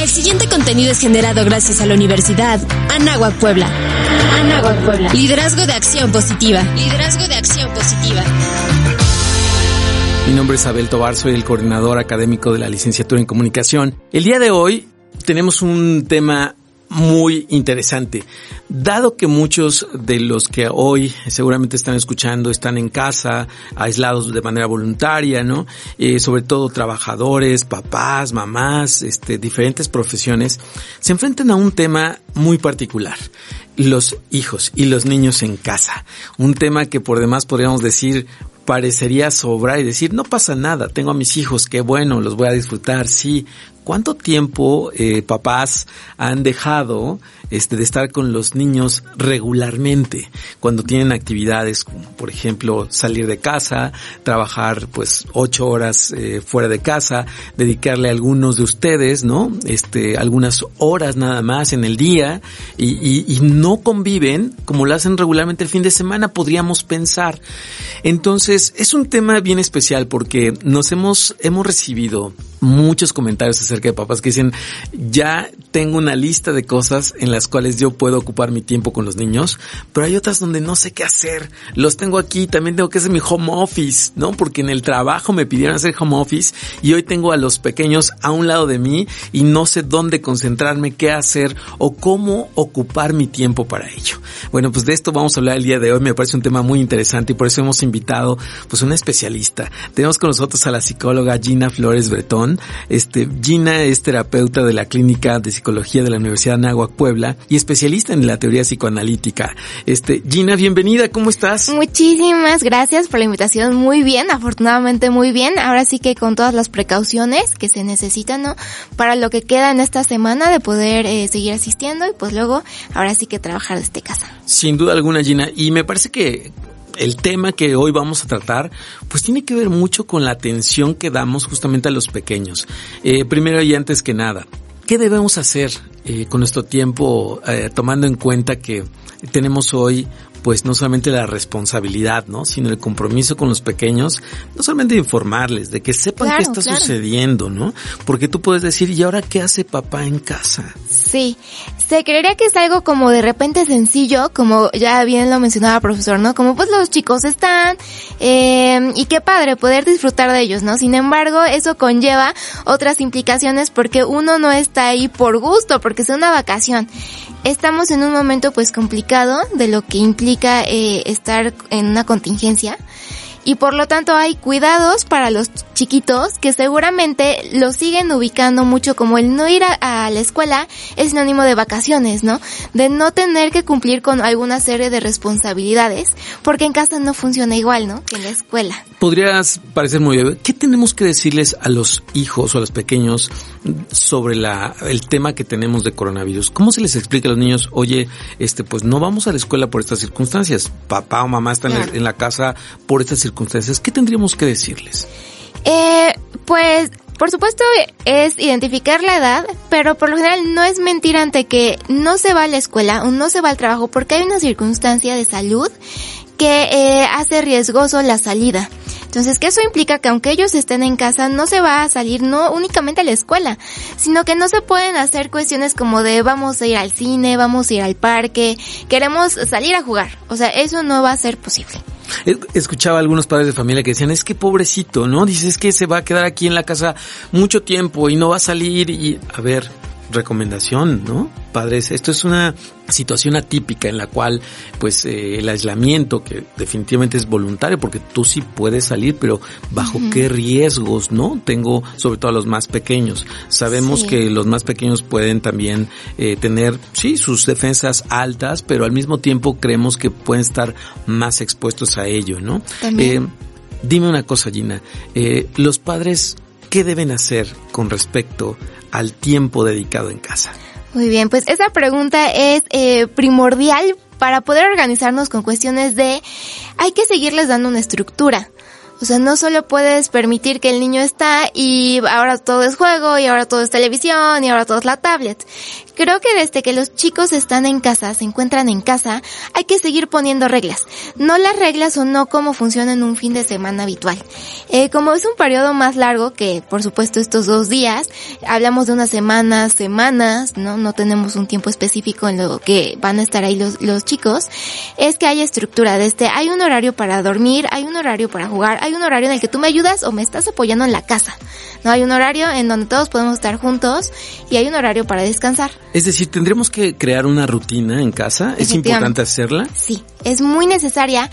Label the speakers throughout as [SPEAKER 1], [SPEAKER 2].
[SPEAKER 1] El siguiente contenido es generado gracias a la Universidad Anáhuac Puebla. Anáhuac Puebla. Liderazgo de acción positiva. Liderazgo de acción positiva.
[SPEAKER 2] Mi nombre es Abel Tobar, soy el coordinador académico de la licenciatura en comunicación. El día de hoy tenemos un tema muy interesante. Dado que muchos de los que hoy seguramente están escuchando están en casa, aislados de manera voluntaria, ¿no? Eh, sobre todo trabajadores, papás, mamás, este, diferentes profesiones, se enfrentan a un tema muy particular. Los hijos y los niños en casa. Un tema que por demás podríamos decir parecería sobrar y decir, no pasa nada, tengo a mis hijos, qué bueno, los voy a disfrutar, sí, ¿Cuánto tiempo eh, papás han dejado este, de estar con los niños regularmente cuando tienen actividades, como por ejemplo salir de casa, trabajar pues ocho horas eh, fuera de casa, dedicarle a algunos de ustedes, ¿no? Este, algunas horas nada más en el día y, no conviven como lo hacen regularmente el fin de semana, podríamos pensar. Entonces es un tema bien especial porque nos hemos hemos recibido muchos comentarios acerca de papás que dicen, ya tengo una lista de cosas en las cuales yo puedo ocupar mi tiempo con los niños, pero hay otras donde no sé qué hacer. Los tengo aquí, también tengo que hacer mi home office, ¿no? Porque en el trabajo me pidieron hacer home office y hoy tengo a los pequeños a un lado de mí y no sé dónde concentrarme, qué hacer o cómo ocupar mi tiempo para ello. Bueno, pues de esto vamos a hablar el día de hoy. Me parece un tema muy interesante y por eso hemos invitado pues una especialista. Tenemos con nosotros a la psicóloga Gina Flores Bretón. Este, Gina es terapeuta de la Clínica de Psicología de la Universidad de Anáhuac Puebla y especialista en la teoría psicoanalítica. Este, Gina, bienvenida, ¿cómo estás?
[SPEAKER 3] Muchísimas gracias por la invitación, muy bien, afortunadamente muy bien. Ahora sí que con todas las precauciones que se necesitan, ¿no? Para lo que queda en esta semana de poder eh, seguir asistiendo y pues luego ahora sí que trabajar desde casa.
[SPEAKER 2] Sin duda alguna, Gina, y me parece que el tema que hoy vamos a tratar, pues tiene que ver mucho con la atención que damos justamente a los pequeños. Eh, primero y antes que nada, ¿qué debemos hacer eh, con nuestro tiempo, eh, tomando en cuenta que tenemos hoy pues no solamente la responsabilidad, ¿no? Sino el compromiso con los pequeños, no solamente de informarles, de que sepan
[SPEAKER 3] Claro,
[SPEAKER 2] qué está
[SPEAKER 3] claro.
[SPEAKER 2] sucediendo, ¿no? Porque tú puedes decir, ¿y ahora qué hace papá en casa?
[SPEAKER 3] Sí, se creería que es algo como de repente sencillo, como ya bien lo mencionaba el profesor, ¿no? Como pues los chicos están, eh, y qué padre poder disfrutar de ellos, ¿no? Sin embargo, eso conlleva otras implicaciones porque uno no está ahí por gusto, porque es una vacación. Estamos en un momento pues complicado de lo que implica eh, estar en una contingencia y por lo tanto hay cuidados para los chiquitos que seguramente los siguen ubicando mucho como el no ir a, a la escuela es sinónimo de vacaciones, ¿no? De no tener que cumplir con alguna serie de responsabilidades porque en casa no funciona igual, ¿no? Que en la escuela.
[SPEAKER 2] Podrías parecer muy obvio. ¿Qué tenemos que decirles a los hijos o a los pequeños sobre la, el tema que tenemos de coronavirus? ¿Cómo se les explica a los niños, oye, este, pues no vamos a la escuela por estas circunstancias? Papá o mamá están
[SPEAKER 3] Claro.
[SPEAKER 2] en la casa por estas circunstancias. ¿Qué tendríamos que decirles?
[SPEAKER 3] Eh, pues, por supuesto es identificar la edad, pero por lo general no es mentir ante que no se va a la escuela o no se va al trabajo porque hay una circunstancia de salud que eh, hace riesgoso la salida. Entonces, que eso implica que aunque ellos estén en casa, no se va a salir no únicamente a la escuela, sino que no se pueden hacer cuestiones como de vamos a ir al cine, vamos a ir al parque, queremos salir a jugar. O sea, eso no va a ser posible.
[SPEAKER 2] Escuchaba a algunos padres de familia que decían, es que pobrecito, ¿no? Dices que se va a quedar aquí en la casa mucho tiempo y no va a salir y, a ver, recomendación, ¿no? Padres, esto es una situación atípica en la cual, pues, eh, el aislamiento, que definitivamente es voluntario, porque tú sí puedes salir, pero bajo qué riesgos, ¿no? Tengo, sobre todo a los más pequeños. Sabemos
[SPEAKER 3] Sí.
[SPEAKER 2] que los más pequeños pueden también eh, tener, sí, sus defensas altas, pero al mismo tiempo creemos que pueden estar más expuestos a ello, ¿no?
[SPEAKER 3] También.
[SPEAKER 2] Eh, dime una cosa, Gina. Eh, los padres, ¿qué deben hacer con respecto al tiempo dedicado en casa?
[SPEAKER 3] Muy bien, pues esa pregunta es eh, primordial para poder organizarnos con cuestiones de hay que seguirles dando una estructura. O sea, no solo puedes permitir que el niño está y ahora todo es juego y ahora todo es televisión y ahora todo es la tablet. Creo que desde que los chicos están en casa, se encuentran en casa, hay que seguir poniendo reglas. No las reglas o no cómo funciona en un fin de semana habitual. Eh, como es un periodo más largo que, por supuesto, estos dos días, hablamos de unas semanas, semanas, ¿no? No tenemos un tiempo específico en lo que van a estar ahí los, los chicos. Es que hay estructura de este, hay un horario para dormir, hay un horario para jugar, hay un horario en el que tú me ayudas o me estás apoyando en la casa. No hay un horario en donde todos podemos estar juntos y hay un horario para descansar.
[SPEAKER 2] Es decir, tendremos que crear una rutina en casa. ¿Es importante hacerla?
[SPEAKER 3] Sí, es muy necesaria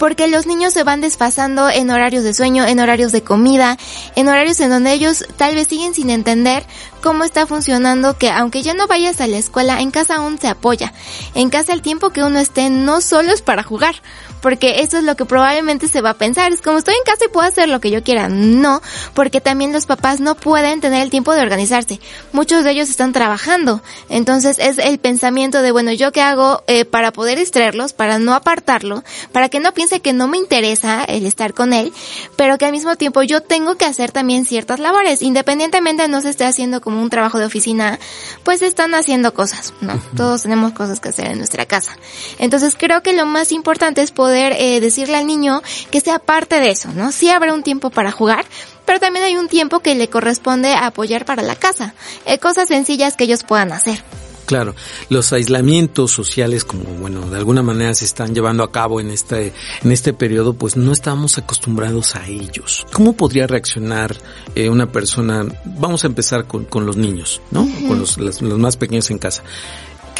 [SPEAKER 3] porque los niños se van desfasando en horarios de sueño, en horarios de comida, en horarios en donde ellos tal vez siguen sin entender cómo está funcionando que aunque ya no vayas a la escuela, en casa aún se apoya. En casa el tiempo que uno esté no solo es para jugar, porque eso es lo que probablemente se va a pensar. Es como estoy en casa y puedo hacer lo que yo quiera. No, porque también los papás no pueden tener el tiempo de organizarse. Muchos de ellos están trabajando. Entonces es el pensamiento de, bueno, ¿yo qué hago eh, para poder extraerlos, para no apartarlo, para que no piense que no me interesa el estar con él, pero que al mismo tiempo yo tengo que hacer también ciertas labores, independientemente no se esté haciendo como un trabajo de oficina, pues están haciendo cosas, ¿no? Todos tenemos cosas que hacer en nuestra casa. Entonces creo que lo más importante es poder poder eh, decirle al niño que sea parte de eso, ¿no? Sí habrá un tiempo para jugar, pero también hay un tiempo que le corresponde apoyar para la casa, eh, cosas sencillas que ellos puedan hacer.
[SPEAKER 2] Claro, los aislamientos sociales, como bueno, de alguna manera se están llevando a cabo en este, en este periodo, pues no estamos acostumbrados a ellos. ¿Cómo podría reaccionar eh, una persona? Vamos a empezar con, con los niños, ¿no? Con los, los, los más pequeños en casa.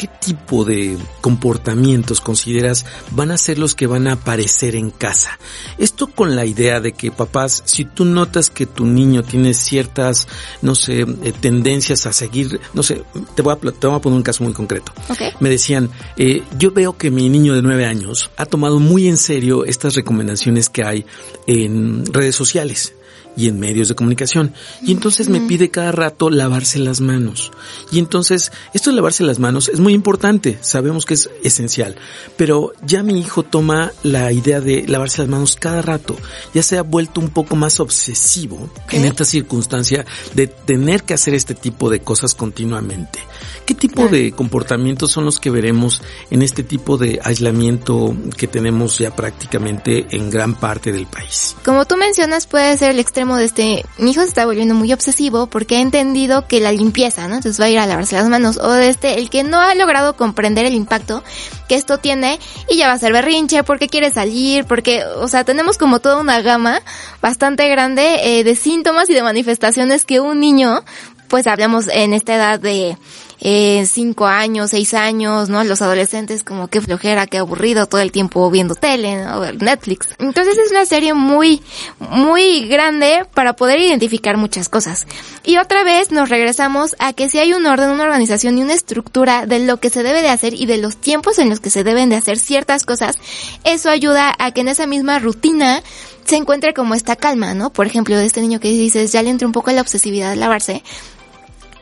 [SPEAKER 2] ¿Qué tipo de comportamientos consideras van a ser los que van a aparecer en casa? Esto con la idea de que papás, si tú notas que tu niño tiene ciertas, no sé, eh, tendencias a seguir, no sé, te voy a, te voy a poner un caso muy concreto.
[SPEAKER 3] Okay.
[SPEAKER 2] Me decían, eh, yo veo que mi niño de nueve años ha tomado muy en serio estas recomendaciones que hay en redes sociales y en medios de comunicación. Y entonces me pide cada rato lavarse las manos. Y entonces, esto de lavarse las manos es muy importante, sabemos que es esencial, pero ya mi hijo toma la idea de lavarse las manos cada rato, ya se ha vuelto un poco más obsesivo ¿Qué? en esta circunstancia de tener que hacer este tipo de cosas continuamente. ¿Qué tipo de comportamientos son los que veremos en este tipo de aislamiento que tenemos ya prácticamente en gran parte del país?
[SPEAKER 3] Como tú mencionas, puede ser el extremo de este, mi hijo se está volviendo muy obsesivo porque ha entendido que la limpieza, ¿no? Entonces va a ir a lavarse las manos. O de este, el que no ha logrado comprender el impacto que esto tiene y ya va a ser berrinche porque quiere salir, porque, o sea, tenemos como toda una gama bastante grande eh, de síntomas y de manifestaciones que un niño, pues hablamos en esta edad de eh, cinco años, seis años, ¿no? Los adolescentes como qué flojera, qué aburrido, todo el tiempo viendo tele, ¿no? Netflix. Entonces es una serie muy, muy grande para poder identificar muchas cosas. Y otra vez nos regresamos a que si hay un orden, una organización y una estructura de lo que se debe de hacer y de los tiempos en los que se deben de hacer ciertas cosas, eso ayuda a que en esa misma rutina se encuentre como esta calma, ¿no? Por ejemplo, de este niño que dices, ya le entró un poco la obsesividad de lavarse,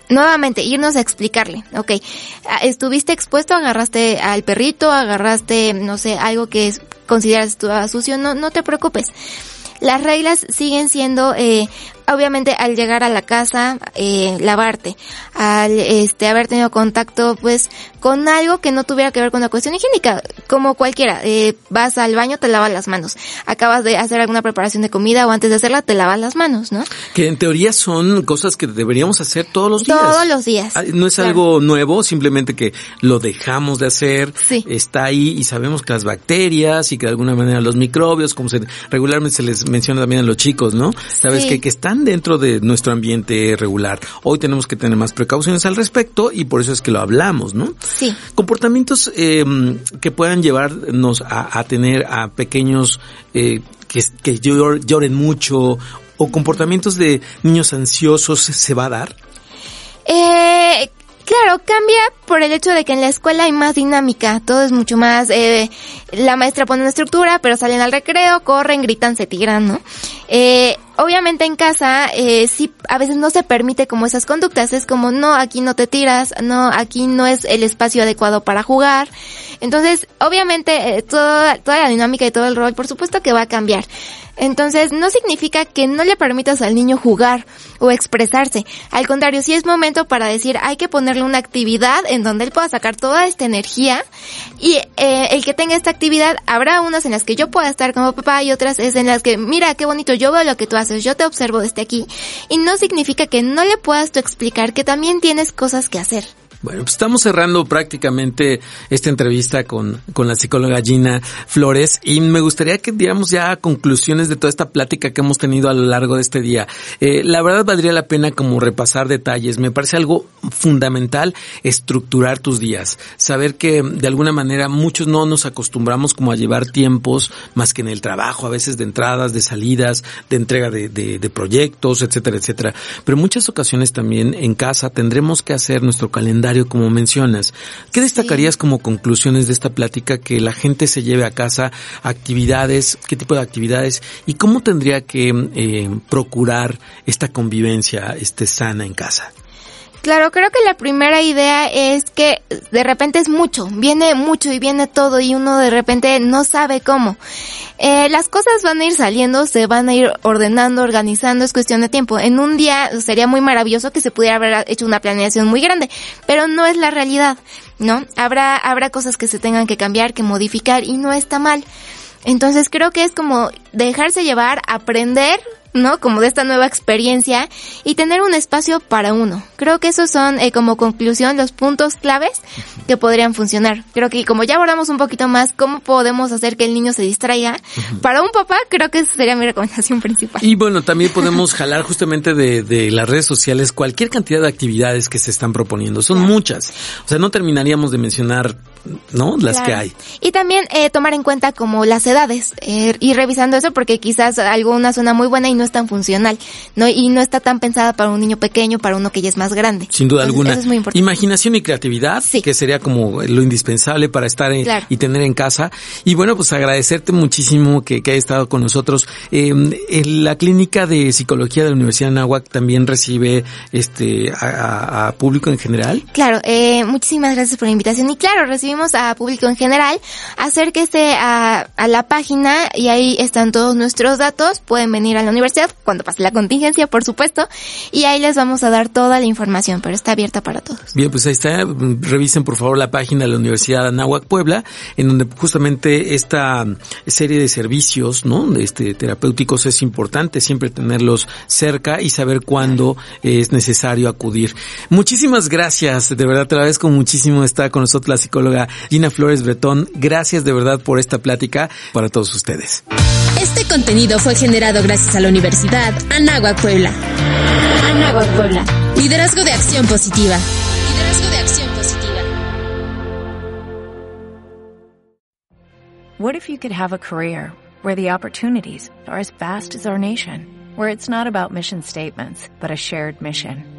[SPEAKER 3] nuevamente, irnos a explicarle, ok, estuviste expuesto, agarraste al perrito, agarraste, no sé, algo que consideras sucio, no, no te preocupes. Las reglas siguen siendo, eh, obviamente al llegar a la casa, eh, lavarte, al este haber tenido contacto pues con algo que no tuviera que ver con la cuestión higiénica, como cualquiera, eh, vas al baño, te lavas las manos, acabas de hacer alguna preparación de comida o antes de hacerla te lavas las manos, ¿no?
[SPEAKER 2] Que en teoría son cosas que deberíamos hacer todos los días.
[SPEAKER 3] Todos los días.
[SPEAKER 2] No es claro. algo nuevo, simplemente que lo dejamos de hacer,
[SPEAKER 3] sí.
[SPEAKER 2] está ahí y sabemos que las bacterias y que de alguna manera los microbios, como se regularmente se les menciona también a los chicos, ¿no? Sabes
[SPEAKER 3] Sí.
[SPEAKER 2] que, que están dentro de nuestro ambiente regular. Hoy tenemos que tener más precauciones al respecto y por eso es que lo hablamos, ¿no?
[SPEAKER 3] Sí.
[SPEAKER 2] Comportamientos eh, que puedan llevarnos a, a tener a pequeños eh, que, que llor- lloren mucho o comportamientos de niños ansiosos se va a dar.
[SPEAKER 3] Eh, claro, cambia por el hecho de que en la escuela hay más dinámica, todo es mucho más, eh, la maestra pone una estructura, pero salen al recreo, corren, gritan, se tiran, ¿no? Eh, obviamente en casa, eh, sí, a veces no se permite como esas conductas. Es como, no, aquí no te tiras, no, aquí no es el espacio adecuado para jugar. Entonces, obviamente, eh, toda, toda la dinámica y todo el rol, por supuesto que va a cambiar. Entonces, no significa que no le permitas al niño jugar o expresarse. Al contrario, sí es momento para decir, hay que ponerle una actividad en donde él pueda sacar toda esta energía y eh, el que tenga esta actividad, habrá unas en las que yo pueda estar como papá y otras es en las que, mira, qué bonito, yo veo lo que tú haces, yo te observo desde aquí. Y no significa que no le puedas tú explicar que también tienes cosas que hacer.
[SPEAKER 2] Bueno, pues estamos cerrando prácticamente esta entrevista con, con la psicóloga Gina Flores y me gustaría que diéramos ya conclusiones de toda esta plática que hemos tenido a lo largo de este día. Eh, la verdad valdría la pena como repasar detalles. Me parece algo fundamental estructurar tus días. Saber que de alguna manera muchos no nos acostumbramos como a llevar tiempos más que en el trabajo, a veces de entradas, de salidas, de entrega de, de, de proyectos, etcétera, etcétera. Pero en muchas ocasiones también en casa tendremos que hacer nuestro calendario como mencionas. ¿Qué destacarías sí. como conclusiones de esta plática que la gente se lleve a casa? Actividades, qué tipo de actividades y cómo tendría que eh, procurar esta convivencia este, sana en casa?
[SPEAKER 3] Claro, creo que la primera idea es que de repente es mucho, viene mucho y viene todo y uno de repente no sabe cómo. Eh, las cosas van a ir saliendo, se van a ir ordenando, organizando, es cuestión de tiempo. En un día sería muy maravilloso que se pudiera haber hecho una planeación muy grande, pero no es la realidad, ¿no? Habrá, habrá cosas que se tengan que cambiar, que modificar y no está mal. Entonces creo que es como dejarse llevar, aprender, ¿no? Como de esta nueva experiencia y tener un espacio para uno. Creo que esos son, eh, como conclusión, los puntos claves que podrían funcionar. Creo que como ya abordamos un poquito más cómo podemos hacer que el niño se distraiga, para un papá creo que esa sería mi recomendación principal.
[SPEAKER 2] Y bueno, también podemos jalar justamente de, de, las redes sociales cualquier cantidad de actividades que se están proponiendo. Son muchas. O sea, no terminaríamos de mencionar, ¿no? Las claro. que hay.
[SPEAKER 3] Y también eh, tomar en cuenta como las edades, eh, ir revisando eso porque quizás alguna suena muy buena y no es tan funcional, ¿no? Y no está tan pensada para un niño pequeño, para uno que ya es más grande.
[SPEAKER 2] Sin duda
[SPEAKER 3] Entonces,
[SPEAKER 2] alguna.
[SPEAKER 3] Eso es muy importante.
[SPEAKER 2] Imaginación y creatividad,
[SPEAKER 3] sí.
[SPEAKER 2] que sería como lo indispensable para estar en,
[SPEAKER 3] claro.
[SPEAKER 2] y tener en casa. Y bueno, pues agradecerte muchísimo que, que hayas estado con nosotros. Eh, en la clínica de psicología de la Universidad de Nahuac también recibe este a, a público en general.
[SPEAKER 3] Claro, eh, muchísimas gracias por la invitación. Y claro, recibimos a público en general. Acérquese a, a la página y ahí están todos nuestros datos. Pueden venir a la universidad cuando pase la contingencia, por supuesto, y ahí les vamos a dar toda la información, pero está abierta para todos.
[SPEAKER 2] Bien, pues ahí está, revisen por favor la página de la Universidad de Anáhuac Puebla, en donde justamente esta serie de servicios, ¿no? Este terapéuticos es importante siempre tenerlos cerca y saber cuándo es necesario acudir. Muchísimas gracias, de verdad te agradezco muchísimo estar con nosotros la psicóloga Gina Flores Bretón. Gracias de verdad por esta plática para todos ustedes.
[SPEAKER 1] Este contenido fue generado gracias a la Universidad Anáhuac Puebla. Anáhuac Puebla. Liderazgo de acción positiva. Liderazgo de acción positiva.
[SPEAKER 4] What if you could have a career where the opportunities are as vast as our nation, where it's not about mission statements, but a shared mission?